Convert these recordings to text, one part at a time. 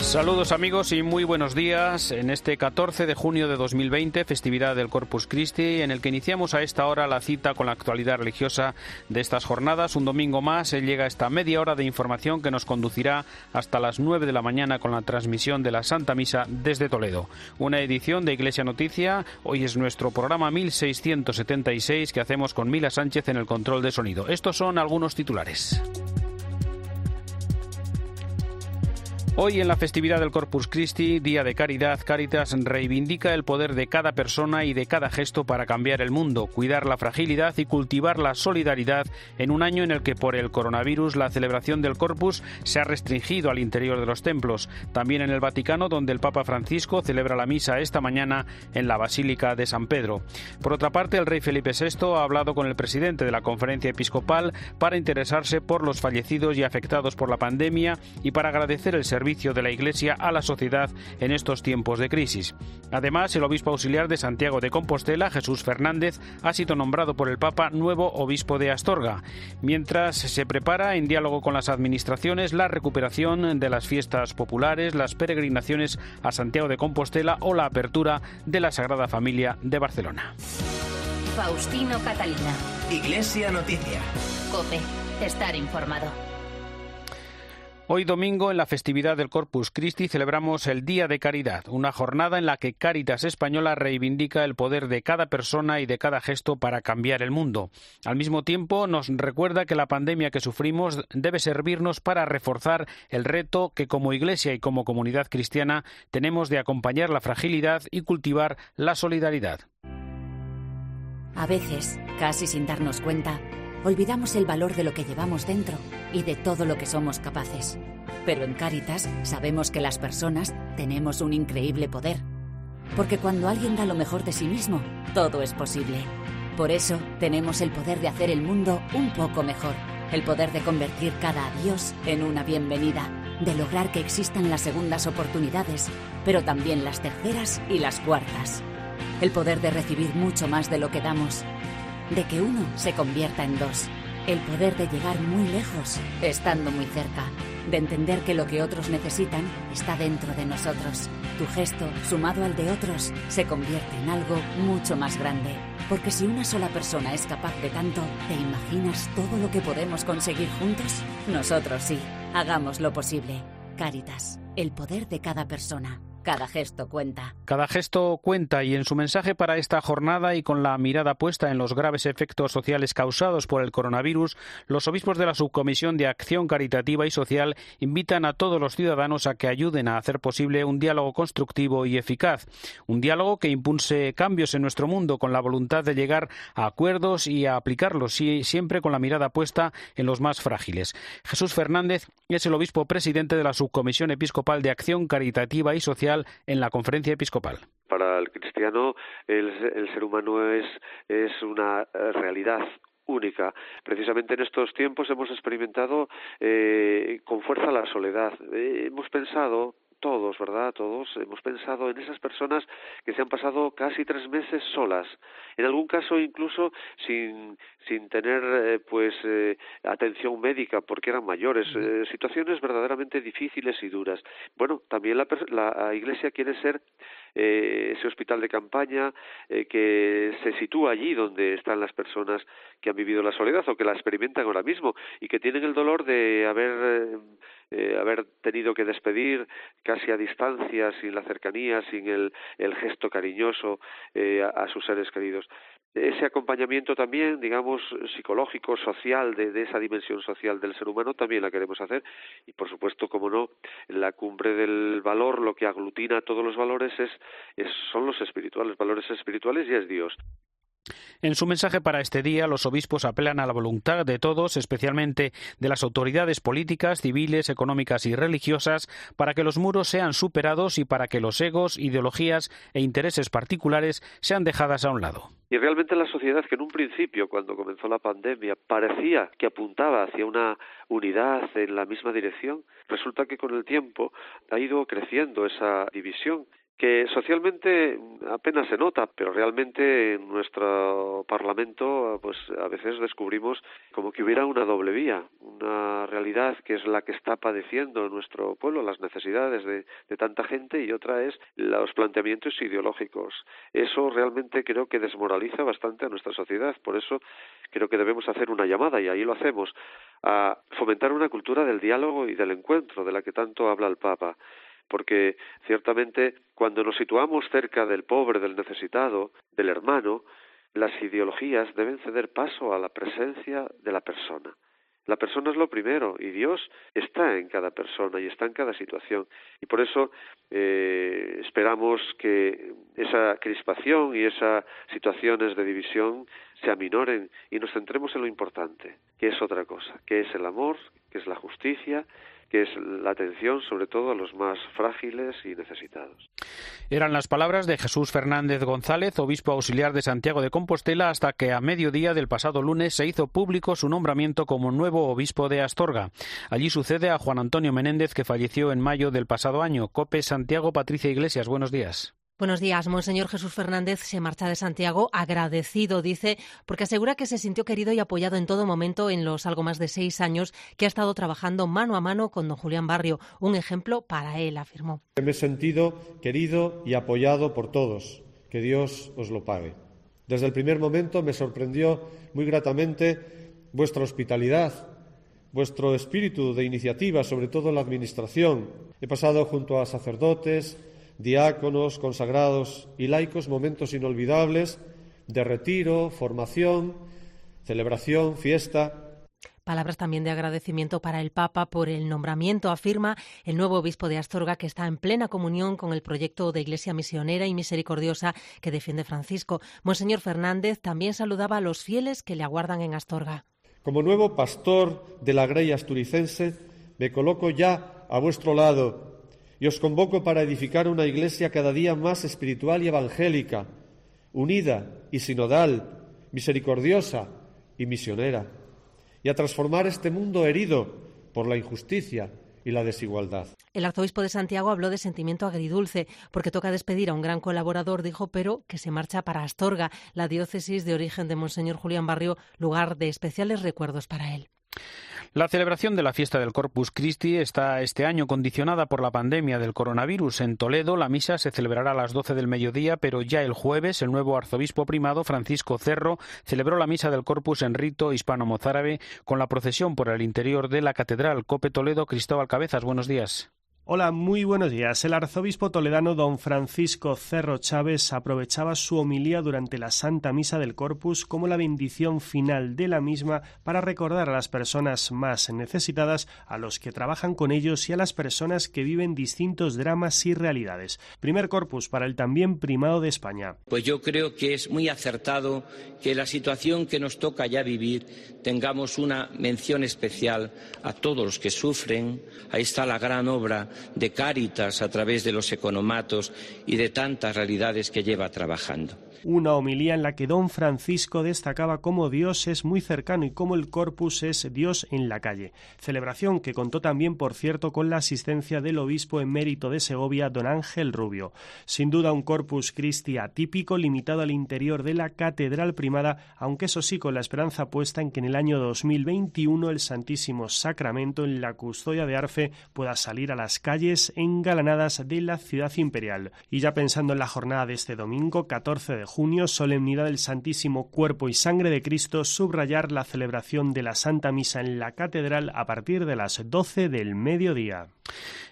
Saludos amigos y muy buenos días en este 14 de junio de 2020, festividad del Corpus Christi, en el que iniciamos a esta hora la cita con la actualidad religiosa de estas jornadas. Un domingo más eh, llega esta media hora de información que nos conducirá hasta las 9 de la mañana con la transmisión de la Santa Misa desde Toledo. Una edición de Iglesia Noticia. Hoy es nuestro programa 1676 que hacemos con Mila Sánchez en el control de sonido. Estos son algunos titulares. Hoy en la festividad del Corpus Christi, Día de Caridad, Caritas reivindica el poder de cada persona y de cada gesto para cambiar el mundo, cuidar la fragilidad y cultivar la solidaridad en un año en el que por el coronavirus la celebración del Corpus se ha restringido al interior de los templos. También en el Vaticano, donde el Papa Francisco celebra la misa esta mañana en la Basílica de San Pedro. Por otra parte, el rey Felipe VI ha hablado con el presidente de la Conferencia Episcopal para interesarse por los fallecidos y afectados por la pandemia y para agradecer el servicio de la Iglesia a la sociedad en estos tiempos de crisis. Además, el obispo auxiliar de Santiago de Compostela, Jesús Fernández, ha sido nombrado por el Papa nuevo obispo de Astorga, mientras se prepara, en diálogo con las administraciones, la recuperación de las fiestas populares, las peregrinaciones a Santiago de Compostela o la apertura de la Sagrada Familia de Barcelona. Faustino Catalina. Iglesia Noticia. Cope, estar informado. Hoy domingo, en la festividad del Corpus Christi, celebramos el Día de Caridad, una jornada en la que Caritas Española reivindica el poder de cada persona y de cada gesto para cambiar el mundo. Al mismo tiempo, nos recuerda que la pandemia que sufrimos debe servirnos para reforzar el reto que como Iglesia y como comunidad cristiana tenemos de acompañar la fragilidad y cultivar la solidaridad. A veces, casi sin darnos cuenta, olvidamos el valor de lo que llevamos dentro y de todo lo que somos capaces. Pero en Cáritas sabemos que las personas tenemos un increíble poder. Porque cuando alguien da lo mejor de sí mismo, todo es posible. Por eso tenemos el poder de hacer el mundo un poco mejor. El poder de convertir cada adiós en una bienvenida. De lograr que existan las segundas oportunidades, pero también las terceras y las cuartas. El poder de recibir mucho más de lo que damos de que uno se convierta en dos. El poder de llegar muy lejos, estando muy cerca. De entender que lo que otros necesitan está dentro de nosotros. Tu gesto, sumado al de otros, se convierte en algo mucho más grande. Porque si una sola persona es capaz de tanto, ¿te imaginas todo lo que podemos conseguir juntos? Nosotros sí. Hagamos lo posible. Caritas, el poder de cada persona. Cada gesto cuenta. Cada gesto cuenta y en su mensaje para esta jornada y con la mirada puesta en los graves efectos sociales causados por el coronavirus, los obispos de la Subcomisión de Acción Caritativa y Social invitan a todos los ciudadanos a que ayuden a hacer posible un diálogo constructivo y eficaz, un diálogo que impulse cambios en nuestro mundo con la voluntad de llegar a acuerdos y a aplicarlos siempre con la mirada puesta en los más frágiles. Jesús Fernández es el obispo presidente de la Subcomisión Episcopal de Acción Caritativa y Social en la conferencia episcopal. Para el cristiano el, ser humano es, es una eh, realidad única. Precisamente en estos tiempos hemos experimentado eh, con fuerza la soledad. Eh, hemos pensado, todos, ¿verdad? Todos hemos pensado en esas personas que se han pasado casi tres meses solas, en algún caso incluso sin, sin tener eh, pues eh, atención médica porque eran mayores, eh, situaciones verdaderamente difíciles y duras. Bueno, también la, la Iglesia quiere ser ese hospital de campaña que se sitúa allí donde están las personas que han vivido la soledad o que la experimentan ahora mismo y que tienen el dolor de haber eh, haber tenido que despedir casi a distancia, sin la cercanía, sin el, el gesto cariñoso eh, a, sus seres queridos. Ese acompañamiento también, digamos, psicológico, social, de, esa dimensión social del ser humano, también la queremos hacer. Y, por supuesto, como no, la cumbre del valor, lo que aglutina todos los valores, es, es son los espirituales, valores espirituales y es Dios. En su mensaje para este día, los obispos apelan a la voluntad de todos, especialmente de las autoridades políticas, civiles, económicas y religiosas, para que los muros sean superados y para que los egos, ideologías e intereses particulares sean dejadas a un lado. Y realmente la sociedad que en un principio, cuando comenzó la pandemia, parecía que apuntaba hacia una unidad en la misma dirección, resulta que con el tiempo ha ido creciendo esa división que socialmente apenas se nota, pero realmente en nuestro Parlamento pues a veces descubrimos como que hubiera una doble vía, una realidad que es la que está padeciendo nuestro pueblo, las necesidades de, de tanta gente y otra es los planteamientos ideológicos. Eso realmente creo que desmoraliza bastante a nuestra sociedad, por eso creo que debemos hacer una llamada y ahí lo hacemos a fomentar una cultura del diálogo y del encuentro de la que tanto habla el Papa porque ciertamente cuando nos situamos cerca del pobre, del necesitado, del hermano, las ideologías deben ceder paso a la presencia de la persona. La persona es lo primero y Dios está en cada persona y está en cada situación. Y por eso eh, esperamos que esa crispación y esas situaciones de división se aminoren y nos centremos en lo importante, que es otra cosa, que es el amor, que es la justicia, que es la atención sobre todo a los más frágiles y necesitados. Eran las palabras de Jesús Fernández González, obispo auxiliar de Santiago de Compostela, hasta que a mediodía del pasado lunes se hizo público su nombramiento como nuevo obispo de Astorga. Allí sucede a Juan Antonio Menéndez, que falleció en mayo del pasado año. Cope Santiago, Patricia Iglesias, buenos días. Buenos días. Monseñor Jesús Fernández se marcha de Santiago agradecido, dice, porque asegura que se sintió querido y apoyado en todo momento en los algo más de seis años que ha estado trabajando mano a mano con don Julián Barrio. Un ejemplo para él, afirmó. Me he sentido querido y apoyado por todos. Que Dios os lo pague. Desde el primer momento me sorprendió muy gratamente vuestra hospitalidad, vuestro espíritu de iniciativa, sobre todo en la Administración. He pasado junto a sacerdotes, diáconos, consagrados y laicos momentos inolvidables de retiro, formación, celebración, fiesta. Palabras también de agradecimiento para el Papa por el nombramiento, afirma el nuevo obispo de Astorga, que está en plena comunión con el proyecto de Iglesia misionera y misericordiosa que defiende Francisco. Monseñor Fernández también saludaba a los fieles que le aguardan en Astorga. Como nuevo pastor de la Grey asturicense, me coloco ya a vuestro lado y os convoco para edificar una iglesia cada día más espiritual y evangélica, unida y sinodal, misericordiosa y misionera, y a transformar este mundo herido por la injusticia y la desigualdad. El arzobispo de Santiago habló de sentimiento agridulce, porque toca despedir a un gran colaborador, dijo, pero que se marcha para Astorga, la diócesis de origen de Monseñor Julián Barrio, lugar de especiales recuerdos para él. La celebración de la fiesta del Corpus Christi está este año condicionada por la pandemia del coronavirus. En Toledo la misa se celebrará a las 12 del mediodía, pero ya el jueves el nuevo arzobispo primado Francisco Cerro celebró la misa del Corpus en rito hispano-mozárabe con la procesión por el interior de la catedral. Cope Toledo, Cristóbal Cabezas, buenos días. Hola, muy buenos días. El arzobispo toledano don Francisco Cerro Chávez aprovechaba su homilía durante la Santa Misa del Corpus como la bendición final de la misma para recordar a las personas más necesitadas, a los que trabajan con ellos y a las personas que viven distintos dramas y realidades. Primer Corpus para el también primado de España. Pues yo creo que es muy acertado que la situación que nos toca ya vivir tengamos una mención especial a todos los que sufren. Ahí está la gran obra de Cáritas a través de los economatos y de tantas realidades que lleva trabajando una homilía en la que don Francisco destacaba cómo Dios es muy cercano y cómo el corpus es Dios en la calle. Celebración que contó también, por cierto, con la asistencia del obispo emérito de Segovia, don Ángel Rubio. Sin duda un corpus Christi atípico, limitado al interior de la catedral primada, aunque eso sí con la esperanza puesta en que en el año 2021 el Santísimo Sacramento en la custodia de Arfe pueda salir a las calles engalanadas de la ciudad imperial. Y ya pensando en la jornada de este domingo, 14 de junio, solemnidad del Santísimo Cuerpo y Sangre de Cristo, subrayar la celebración de la Santa Misa en la Catedral a partir de las 12 del mediodía.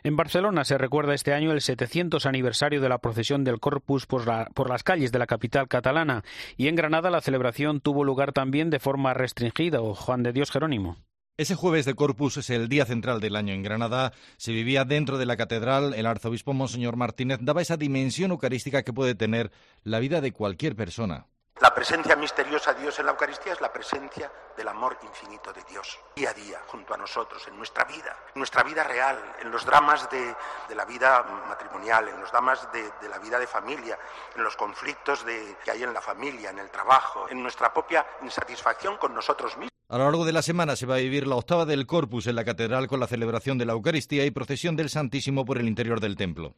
En Barcelona se recuerda este año el 700 aniversario de la procesión del Corpus por, por, las calles de la capital catalana y en Granada la celebración tuvo lugar también de forma restringida. Juan de Dios Jerónimo. Ese jueves de Corpus es el día central del año en Granada. Se vivía dentro de la catedral. El arzobispo Monseñor Martínez daba esa dimensión eucarística que puede tener la vida de cualquier persona. La presencia misteriosa de Dios en la Eucaristía es la presencia del amor infinito de Dios, día a día, junto a nosotros, en nuestra vida, en nuestra vida real, en los dramas de, la vida matrimonial, en los dramas de, la vida de familia, en los conflictos que hay en la familia, en el trabajo, en nuestra propia insatisfacción con nosotros mismos. A lo largo de la semana se va a vivir la octava del Corpus en la catedral con la celebración de la Eucaristía y procesión del Santísimo por el interior del templo.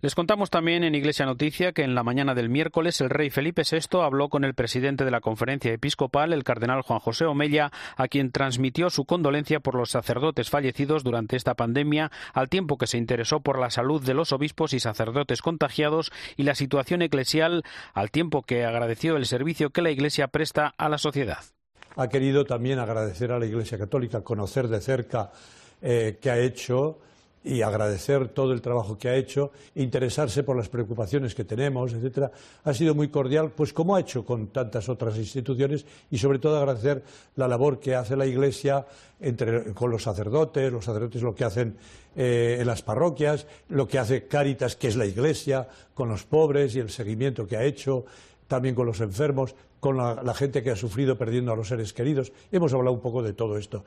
Les contamos también en Iglesia Noticia que en la mañana del miércoles el rey Felipe VI habló con el presidente de la conferencia episcopal, el cardenal Juan José Omella, a quien transmitió su condolencia por los sacerdotes fallecidos durante esta pandemia, al tiempo que se interesó por la salud de los obispos y sacerdotes contagiados y la situación eclesial, al tiempo que agradeció el servicio que la Iglesia presta a la sociedad ha querido también agradecer a la Iglesia Católica, conocer de cerca eh, qué ha hecho y agradecer todo el trabajo que ha hecho, interesarse por las preocupaciones que tenemos, etcétera, ha sido muy cordial, pues como ha hecho con tantas otras instituciones y sobre todo agradecer la labor que hace la Iglesia con los sacerdotes, los sacerdotes lo que hacen eh, en las parroquias, lo que hace Cáritas, que es la Iglesia, con los pobres y el seguimiento que ha hecho, también con los enfermos, con la, gente que ha sufrido perdiendo a los seres queridos. Hemos hablado un poco de todo esto.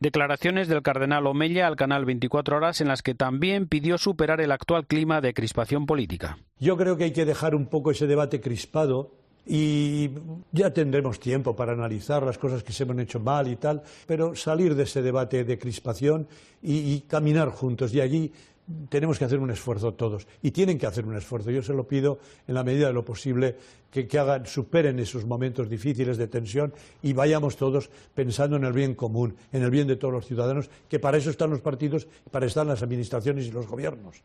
Declaraciones del cardenal Omella al canal 24 Horas en las que también pidió superar el actual clima de crispación política. Yo creo que hay que dejar un poco ese debate crispado y ya tendremos tiempo para analizar las cosas que se han hecho mal y tal, pero salir de ese debate de crispación y, y caminar juntos. Y allí tenemos que hacer un esfuerzo todos y tienen que hacer un esfuerzo. Yo se lo pido en la medida de lo posible que, hagan, superen esos momentos difíciles de tensión y vayamos todos pensando en el bien común, en el bien de todos los ciudadanos, que para eso están los partidos, para eso están las administraciones y los gobiernos.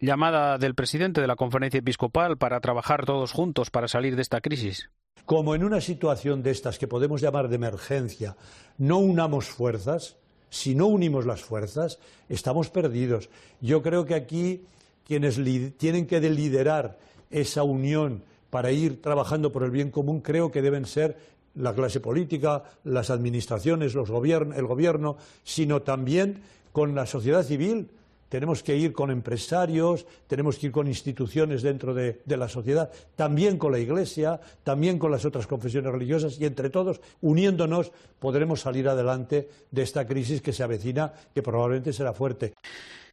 Llamada del presidente de la conferencia episcopal para trabajar todos juntos para salir de esta crisis. Como en una situación de estas que podemos llamar de emergencia, no unamos fuerzas, si no unimos las fuerzas, estamos perdidos. Yo creo que aquí quienes tienen que liderar esa unión para ir trabajando por el bien común, creo que deben ser la clase política, las administraciones, el gobierno, sino también con la sociedad civil, tenemos que ir con empresarios, tenemos que ir con instituciones dentro de, la sociedad, también con la Iglesia, también con las otras confesiones religiosas y entre todos, uniéndonos, podremos salir adelante de esta crisis que se avecina, que probablemente será fuerte.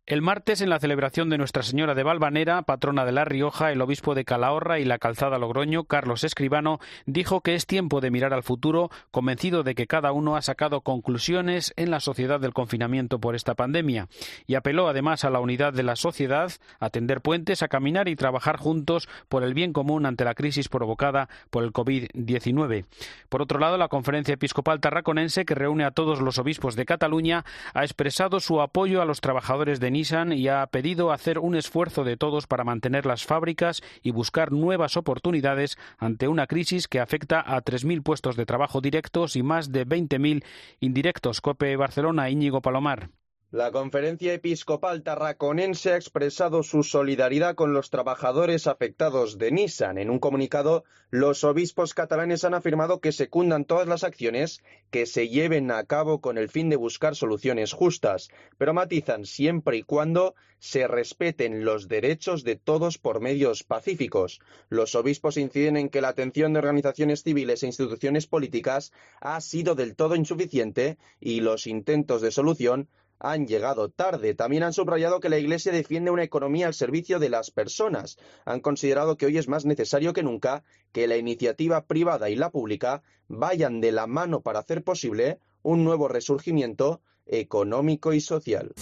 El martes, en la celebración de Nuestra Señora de Valvanera, patrona de La Rioja, el obispo de Calahorra y la calzada Logroño, Carlos Escribano, dijo que es tiempo de mirar al futuro, convencido de que cada uno ha sacado conclusiones en la sociedad del confinamiento por esta pandemia, y apeló además a la unidad de la sociedad, a tender puentes, a caminar y trabajar juntos por el bien común ante la crisis provocada por el COVID-19. Por otro lado, la Conferencia Episcopal Tarraconense, que reúne a todos los obispos de Cataluña, ha expresado su apoyo a los trabajadores de Y ha pedido hacer un esfuerzo de todos para mantener las fábricas y buscar nuevas oportunidades ante una crisis que afecta a 3.000 puestos de trabajo directos y más de 20.000 indirectos. COPE Barcelona, Íñigo Palomar. La Conferencia Episcopal Tarraconense ha expresado su solidaridad con los trabajadores afectados de Nissan. En un comunicado, los obispos catalanes han afirmado que secundan todas las acciones que se lleven a cabo con el fin de buscar soluciones justas, pero matizan siempre y cuando se respeten los derechos de todos por medios pacíficos. Los obispos inciden en que la atención de organizaciones civiles e instituciones políticas ha sido del todo insuficiente y los intentos de solución han llegado tarde. También han subrayado que la Iglesia defiende una economía al servicio de las personas. Han considerado que hoy es más necesario que nunca que la iniciativa privada y la pública vayan de la mano para hacer posible un nuevo resurgimiento económico y social.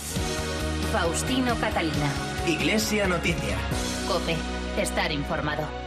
Faustino Catalina. Iglesia Noticia. Cope. Estar informado.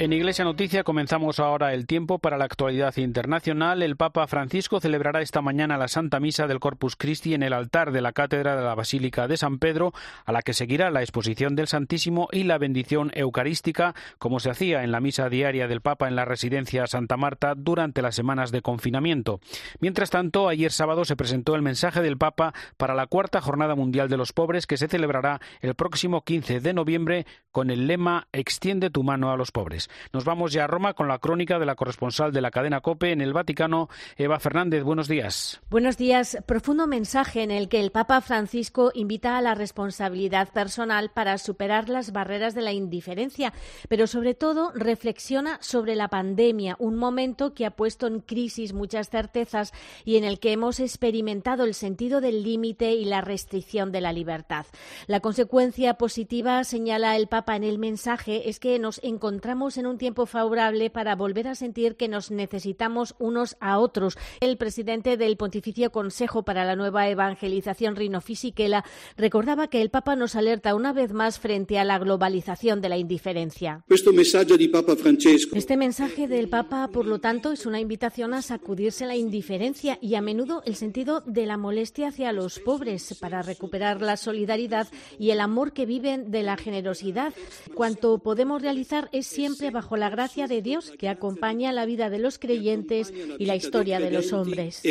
En Iglesia Noticia comenzamos ahora el tiempo para la actualidad internacional. El Papa Francisco celebrará esta mañana la Santa Misa del Corpus Christi en el altar de la Cátedra de la Basílica de San Pedro, a la que seguirá la exposición del Santísimo y la bendición eucarística, como se hacía en la misa diaria del Papa en la residencia Santa Marta durante las semanas de confinamiento. Mientras tanto, ayer sábado se presentó el mensaje del Papa para la cuarta Jornada Mundial de los Pobres, que se celebrará el próximo 15 de noviembre con el lema Extiende tu mano a los pobres. Nos vamos ya a Roma con la crónica de la corresponsal de la cadena COPE en el Vaticano, Eva Fernández. Buenos días. Buenos días. Profundo mensaje en el que el Papa Francisco invita a la responsabilidad personal para superar las barreras de la indiferencia, pero sobre todo reflexiona sobre la pandemia, un momento que ha puesto en crisis muchas certezas y en el que hemos experimentado el sentido del límite y la restricción de la libertad. La consecuencia positiva, señala el Papa en el mensaje, es que nos encontramos en un tiempo favorable para volver a sentir que nos necesitamos unos a otros. El presidente del Pontificio Consejo para la Nueva Evangelización, Rino Fisichella, recordaba que el Papa nos alerta una vez más frente a la globalización de la indiferencia. Este mensaje del Papa, por lo tanto, es una invitación a sacudirse la indiferencia y a menudo el sentido de la molestia hacia los pobres para recuperar la solidaridad y el amor que viven de la generosidad. Cuanto podemos realizar es siempre bajo la gracia de Dios que acompaña la vida de los creyentes y la historia de los hombres.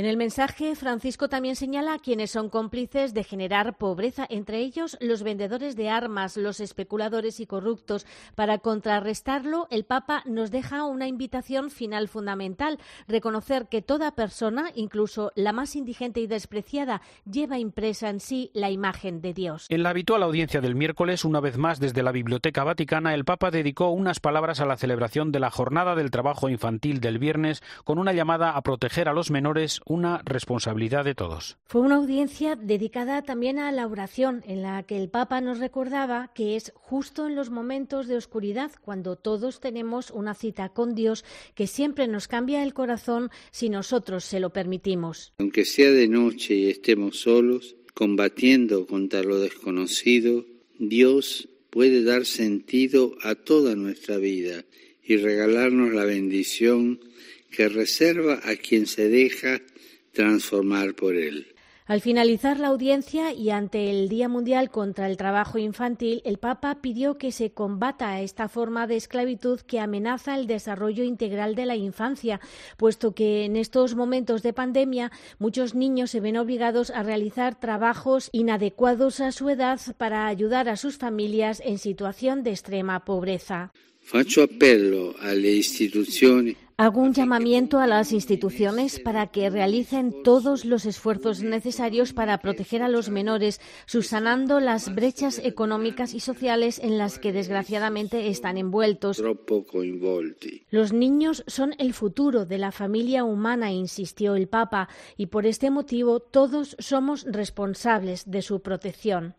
En el mensaje, Francisco también señala a quienes son cómplices de generar pobreza, entre ellos los vendedores de armas, los especuladores y corruptos. Para contrarrestarlo, el Papa nos deja una invitación final fundamental, reconocer que toda persona, incluso la más indigente y despreciada, lleva impresa en sí la imagen de Dios. En la habitual audiencia del miércoles, una vez más desde la Biblioteca Vaticana, el Papa dedicó unas palabras a la celebración de la Jornada del Trabajo Infantil del viernes con una llamada a proteger a los menores una responsabilidad de todos. Fue una audiencia dedicada también a la oración, en la que el Papa nos recordaba que es justo en los momentos de oscuridad cuando todos tenemos una cita con Dios que siempre nos cambia el corazón si nosotros se lo permitimos. Aunque sea de noche y estemos solos, combatiendo contra lo desconocido, Dios puede dar sentido a toda nuestra vida y regalarnos la bendición que reserva a quien se deja transformar por él. Al finalizar la audiencia y ante el Día Mundial contra el Trabajo Infantil, el Papa pidió que se combata esta forma de esclavitud que amenaza el desarrollo integral de la infancia, puesto que en estos momentos de pandemia muchos niños se ven obligados a realizar trabajos inadecuados a su edad para ayudar a sus familias en situación de extrema pobreza. Faccio appello alle istituzioni Hago un llamamiento a las instituciones para que realicen todos los esfuerzos necesarios para proteger a los menores, subsanando las brechas económicas y sociales en las que desgraciadamente están envueltos. Los niños son el futuro de la familia humana, insistió el Papa, y por este motivo todos somos responsables de su protección.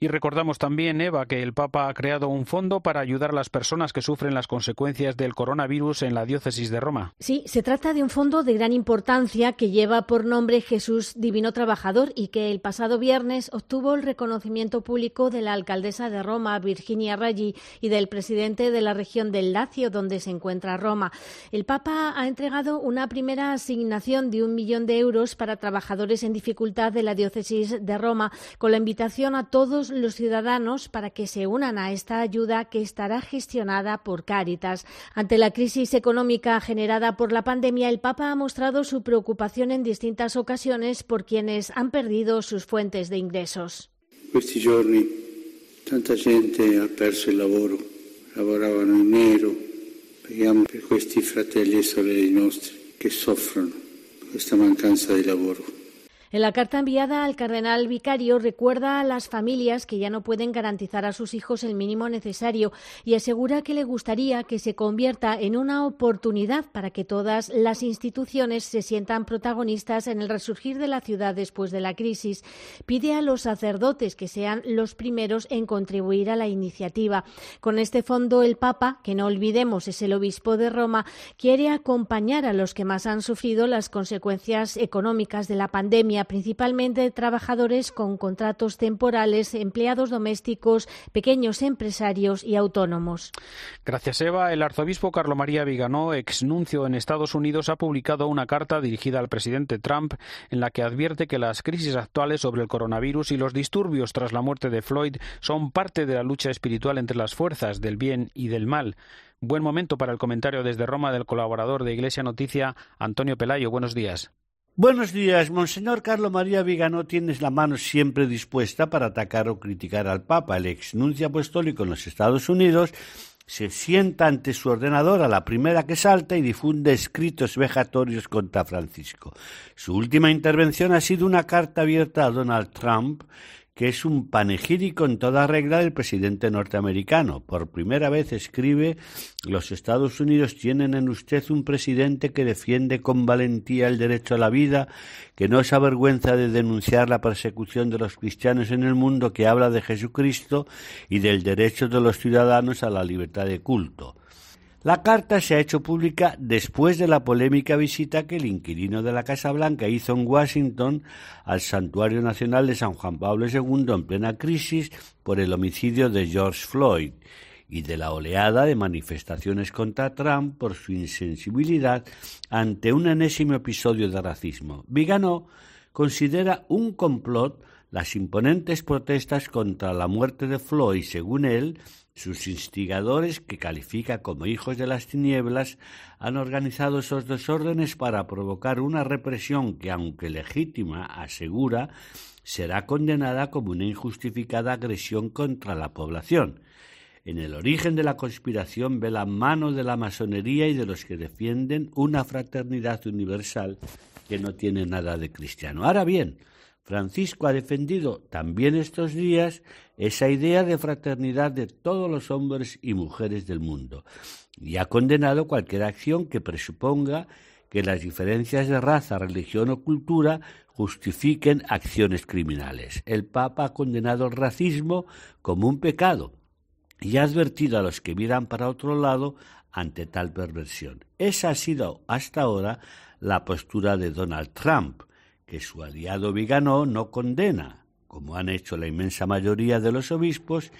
Y recordamos también, Eva, que el Papa ha creado un fondo para ayudar a las personas que sufren las consecuencias del coronavirus en la diócesis de Sí, se trata de un fondo de gran importancia que lleva por nombre Jesús Divino Trabajador y que el pasado viernes obtuvo el reconocimiento público de la alcaldesa de Roma, Virginia Raggi, y del presidente de la región del Lacio, donde se encuentra Roma. El Papa ha entregado una primera asignación de un millón de euros para trabajadores en dificultad de la diócesis de Roma, con la invitación a todos los ciudadanos para que se unan a esta ayuda que estará gestionada por Cáritas. Ante la crisis económica generada por la pandemia, el Papa ha mostrado su preocupación en distintas ocasiones por quienes han perdido sus fuentes de ingresos. Questi giorni tanta gente ha perso il lavoro, lavoravano in nero. Preghiamo per questi fratelli e sorelle nostri che soffrono questa mancanza di lavoro. En la carta enviada al cardenal vicario recuerda a las familias que ya no pueden garantizar a sus hijos el mínimo necesario y asegura que le gustaría que se convierta en una oportunidad para que todas las instituciones se sientan protagonistas en el resurgir de la ciudad después de la crisis. Pide a los sacerdotes que sean los primeros en contribuir a la iniciativa. Con este fondo, el Papa, que no olvidemos es el obispo de Roma, quiere acompañar a los que más han sufrido las consecuencias económicas de la pandemia principalmente trabajadores con contratos temporales, empleados domésticos, pequeños empresarios y autónomos. Gracias, Eva. El arzobispo Carlo María Viganó, exnuncio en Estados Unidos, ha publicado una carta dirigida al presidente Trump en la que advierte que las crisis actuales sobre el coronavirus y los disturbios tras la muerte de Floyd son parte de la lucha espiritual entre las fuerzas del bien y del mal. Buen momento para el comentario desde Roma del colaborador de Iglesia Noticia, Antonio Pelayo. Buenos días. Buenos días, Monseñor Carlo María Vigano. Tienes la mano siempre dispuesta para atacar o criticar al Papa. El ex nuncio apostólico en los Estados Unidos se sienta ante su ordenador a la primera que salta y difunde escritos vejatorios contra Francisco. Su última intervención ha sido una carta abierta a Donald Trump que es un panegírico en toda regla del presidente norteamericano. Por primera vez escribe los Estados Unidos tienen en usted un presidente que defiende con valentía el derecho a la vida, que no se avergüenza de denunciar la persecución de los cristianos en el mundo, que habla de Jesucristo y del derecho de los ciudadanos a la libertad de culto. La carta se ha hecho pública después de la polémica visita que el inquilino de la Casa Blanca hizo en Washington al Santuario Nacional de San Juan Pablo II en plena crisis por el homicidio de George Floyd y de la oleada de manifestaciones contra Trump por su insensibilidad ante un enésimo episodio de racismo. Vigano considera un complot las imponentes protestas contra la muerte de Floyd, según él, sus instigadores, que califica como hijos de las tinieblas, han organizado esos desórdenes para provocar una represión que, aunque legítima, asegura, será condenada como una injustificada agresión contra la población. En el origen de la conspiración ve la mano de la masonería y de los que defienden una fraternidad universal que no tiene nada de cristiano. Ahora bien, Francisco ha defendido también estos días esa idea de fraternidad de todos los hombres y mujeres del mundo y ha condenado cualquier acción que presuponga que las diferencias de raza, religión o cultura justifiquen acciones criminales. El Papa ha condenado el racismo como un pecado y ha advertido a los que miran para otro lado ante tal perversión. Esa ha sido hasta ahora la postura de Donald Trump, que su aliado Vigano no condena, como han hecho la inmensa mayoría de los obispos,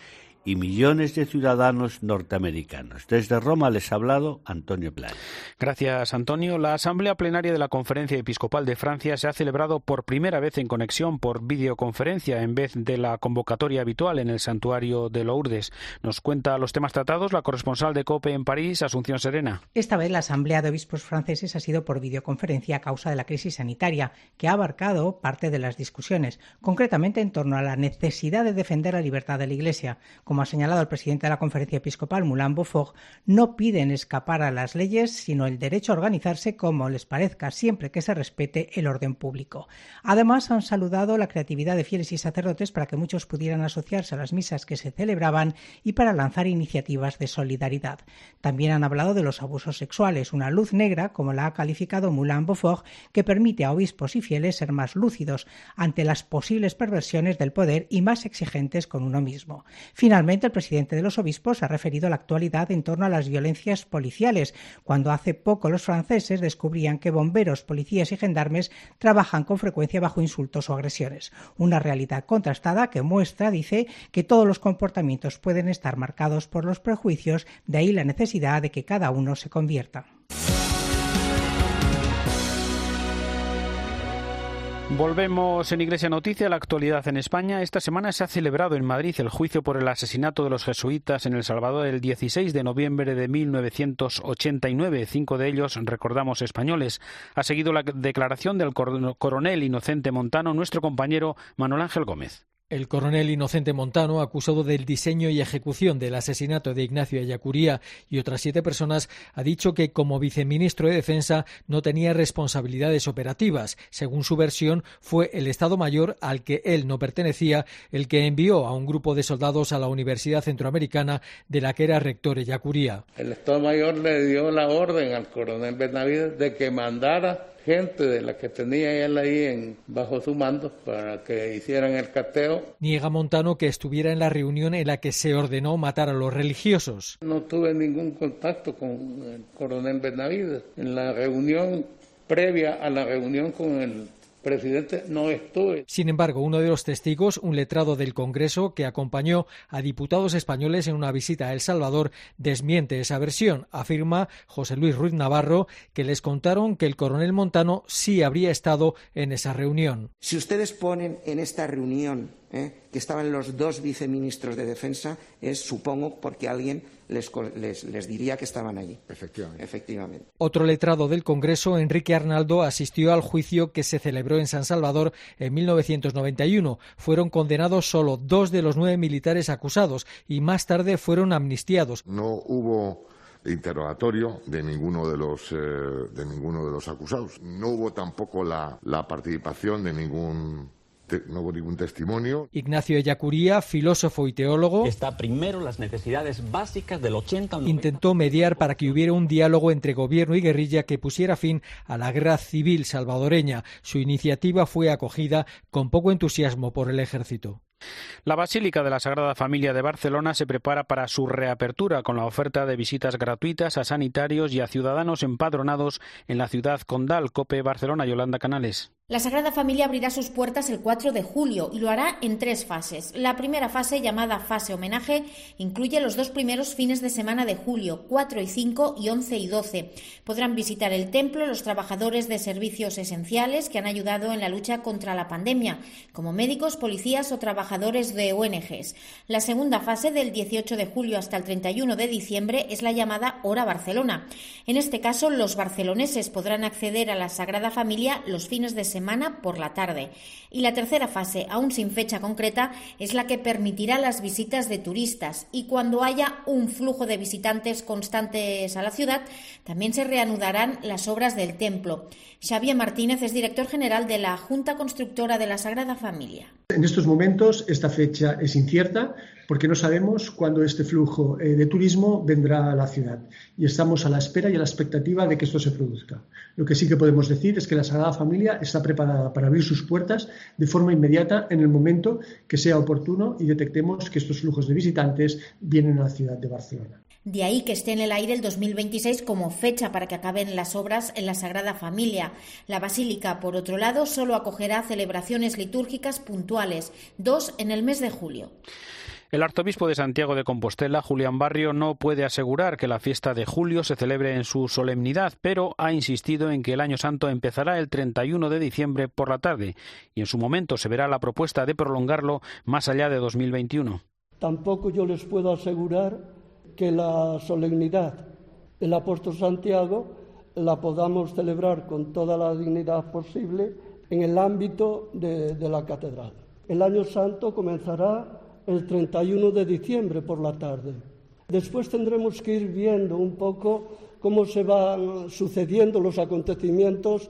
y millones de ciudadanos norteamericanos. Desde Roma les ha hablado Antonio Play. Gracias, Antonio. La Asamblea Plenaria de la Conferencia Episcopal de Francia se ha celebrado por primera vez en conexión por videoconferencia en vez de la convocatoria habitual en el santuario de Lourdes. Nos cuenta los temas tratados la corresponsal de COPE en París, Asunción Serena. Esta vez la Asamblea de Obispos franceses ha sido por videoconferencia a causa de la crisis sanitaria, que ha abarcado parte de las discusiones, concretamente en torno a la necesidad de defender la libertad de la Iglesia como ha señalado el presidente de la Conferencia Episcopal, Moulin Beaufort, no piden escapar a las leyes, sino el derecho a organizarse como les parezca, siempre que se respete el orden público. Además, han saludado la creatividad de fieles y sacerdotes para que muchos pudieran asociarse a las misas que se celebraban y para lanzar iniciativas de solidaridad. También han hablado de los abusos sexuales, una luz negra, como la ha calificado Moulin Beaufort, que permite a obispos y fieles ser más lúcidos ante las posibles perversiones del poder y más exigentes con uno mismo. Finalmente, el presidente de los obispos ha referido la actualidad en torno a las violencias policiales, cuando hace poco los franceses descubrían que bomberos, policías y gendarmes trabajan con frecuencia bajo insultos o agresiones. Una realidad contrastada que muestra, dice, que todos los comportamientos pueden estar marcados por los prejuicios, de ahí la necesidad de que cada uno se convierta. Volvemos en Iglesia Noticia la actualidad en España. Esta semana se ha celebrado en Madrid el juicio por el asesinato de los jesuitas en El Salvador el 16 de noviembre de 1989. Cinco de ellos, recordamos, españoles. Ha seguido la declaración del coronel Inocente Montano, nuestro compañero Manuel Ángel Gómez. El coronel Inocente Montano, acusado del diseño y ejecución del asesinato de Ignacio Ayacuría y otras siete personas, ha dicho que como viceministro de Defensa no tenía responsabilidades operativas. Según su versión, fue el Estado Mayor al que él no pertenecía el que envió a un grupo de soldados a la Universidad Centroamericana de la que era rector Ayacuría. El Estado Mayor le dio la orden al coronel Benavides de que mandara gente de la que tenía él ahí en, bajo su mando para que hicieran el cateo. Niega Montano que estuviera en la reunión en la que se ordenó matar a los religiosos. No tuve ningún contacto con el coronel Benavides. En la reunión previa a la reunión con el presidente no estuve. Sin embargo, uno de los testigos, un letrado del Congreso que acompañó a diputados españoles en una visita a El Salvador, desmiente esa versión. Afirma José Luis Ruiz Navarro que les contaron que el coronel Montano sí habría estado en esa reunión. Si ustedes ponen en esta reunión ¿eh? que estaban los dos viceministros de Defensa, es, supongo, porque alguien les, les, diría que estaban allí. Efectivamente. Efectivamente. Otro letrado del Congreso, Enrique Arnaldo, asistió al juicio que se celebró en San Salvador en 1991. Fueron condenados solo dos de los nueve militares acusados y más tarde fueron amnistiados. No hubo interrogatorio de ninguno de los, eh, de ninguno de los acusados. No hubo tampoco la participación de ningún no hubo ningún testimonio. Ignacio Ellacuría, filósofo y teólogo, está primero las necesidades básicas del 80 intentó mediar para que hubiera un diálogo entre gobierno y guerrilla que pusiera fin a la guerra civil salvadoreña. Su iniciativa fue acogida con poco entusiasmo por el ejército. La Basílica de la Sagrada Familia de Barcelona se prepara para su reapertura con la oferta de visitas gratuitas a sanitarios y a ciudadanos empadronados en la ciudad condal. Cope Barcelona, Yolanda Canales. La Sagrada Familia abrirá sus puertas el 4 de julio y lo hará en tres fases. La primera fase, llamada fase homenaje, incluye los dos primeros fines de semana de julio, 4 y 5 y 11 y 12. Podrán visitar el templo los trabajadores de servicios esenciales que han ayudado en la lucha contra la pandemia, como médicos, policías o trabajadores de ONGs. La segunda fase, del 18 de julio hasta el 31 de diciembre, es la llamada Hora Barcelona. En este caso, los barceloneses podrán acceder a la Sagrada Familia los fines de semana semana por la tarde. Y la tercera fase, aún sin fecha concreta, es la que permitirá las visitas de turistas. Y cuando haya un flujo de visitantes constantes a la ciudad, también se reanudarán las obras del templo. Xavier Martínez es director general de la Junta Constructora de la Sagrada Familia. En estos momentos esta fecha es incierta porque no sabemos cuándo este flujo eh, de turismo vendrá a la ciudad y estamos a la espera y a la expectativa de que esto se produzca. Lo que sí que podemos decir es que la Sagrada Familia está preparada para abrir sus puertas de forma inmediata en el momento que sea oportuno y detectemos que estos flujos de visitantes vienen a la ciudad de Barcelona. De ahí que esté en el aire el 2026 como fecha para que acaben las obras en la Sagrada Familia. La Basílica, por otro lado, solo acogerá celebraciones litúrgicas puntuales, dos en el mes de julio. El arzobispo de Santiago de Compostela, Julián Barrio, no puede asegurar que la fiesta de julio se celebre en su solemnidad, pero ha insistido en que el Año Santo empezará el 31 de diciembre por la tarde y en su momento se verá la propuesta de prolongarlo más allá de 2021. Tampoco yo les puedo asegurar que la solemnidad del apóstol Santiago la podamos celebrar con toda la dignidad posible en el ámbito de, de la catedral. El Año Santo comenzará el 31 de diciembre por la tarde. Después tendremos que ir viendo un poco cómo se van sucediendo los acontecimientos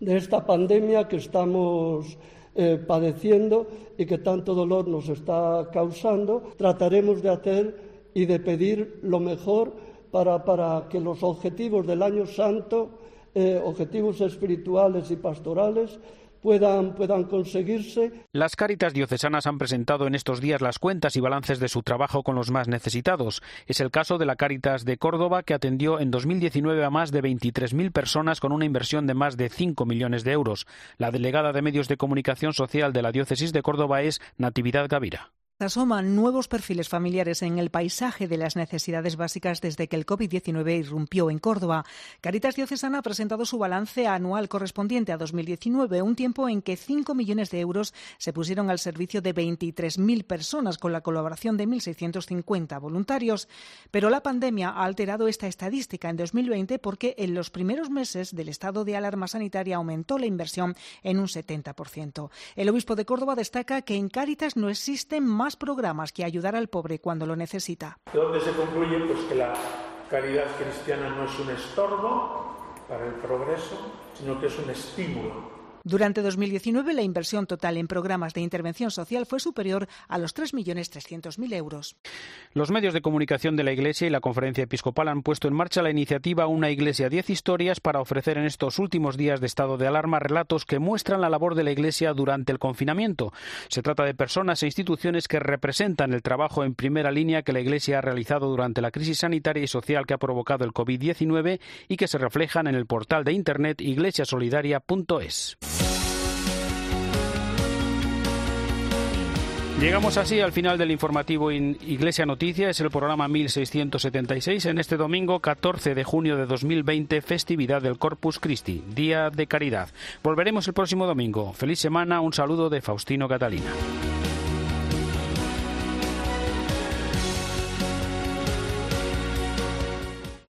de esta pandemia que estamos eh, padeciendo y que tanto dolor nos está causando. Trataremos de hacer y de pedir lo mejor para, para que los objetivos del año santo, eh, objetivos espirituales y pastorales, puedan, puedan conseguirse. Las Cáritas diocesanas han presentado en estos días las cuentas y balances de su trabajo con los más necesitados. Es el caso de la Cáritas de Córdoba, que atendió en 2019 a más de 23.000 personas con una inversión de más de 5 millones de euros. La delegada de Medios de Comunicación Social de la Diócesis de Córdoba es Natividad Gavira asoman nuevos perfiles familiares en el paisaje de las necesidades básicas desde que el COVID-19 irrumpió en Córdoba. Caritas Diocesana ha presentado su balance anual correspondiente a 2019, un tiempo en que 5 millones de euros se pusieron al servicio de 23.000 personas con la colaboración de 1.650 voluntarios. Pero la pandemia ha alterado esta estadística en 2020 porque en los primeros meses del estado de alarma sanitaria aumentó la inversión en un 70%. El obispo de Córdoba destaca que en Caritas no existen más programas que ayudar al pobre cuando lo necesita. ¿De dónde se concluye? Pues que la caridad cristiana no es un estorbo para el progreso, sino que es un estímulo durante 2019, la inversión total en programas de intervención social fue superior a los 3.300.000 euros. Los medios de comunicación de la Iglesia y la Conferencia Episcopal han puesto en marcha la iniciativa Una Iglesia 10 historias para ofrecer en estos últimos días de estado de alarma relatos que muestran la labor de la Iglesia durante el confinamiento. Se trata de personas e instituciones que representan el trabajo en primera línea que la Iglesia ha realizado durante la crisis sanitaria y social que ha provocado el COVID-19 y que se reflejan en el portal de Internet iglesiasolidaria.es. Llegamos así al final del informativo Iglesia Noticia, es el programa 1676 en este domingo 14 de junio de 2020, festividad del Corpus Christi, Día de Caridad. Volveremos el próximo domingo. Feliz semana, un saludo de Faustino Catalina.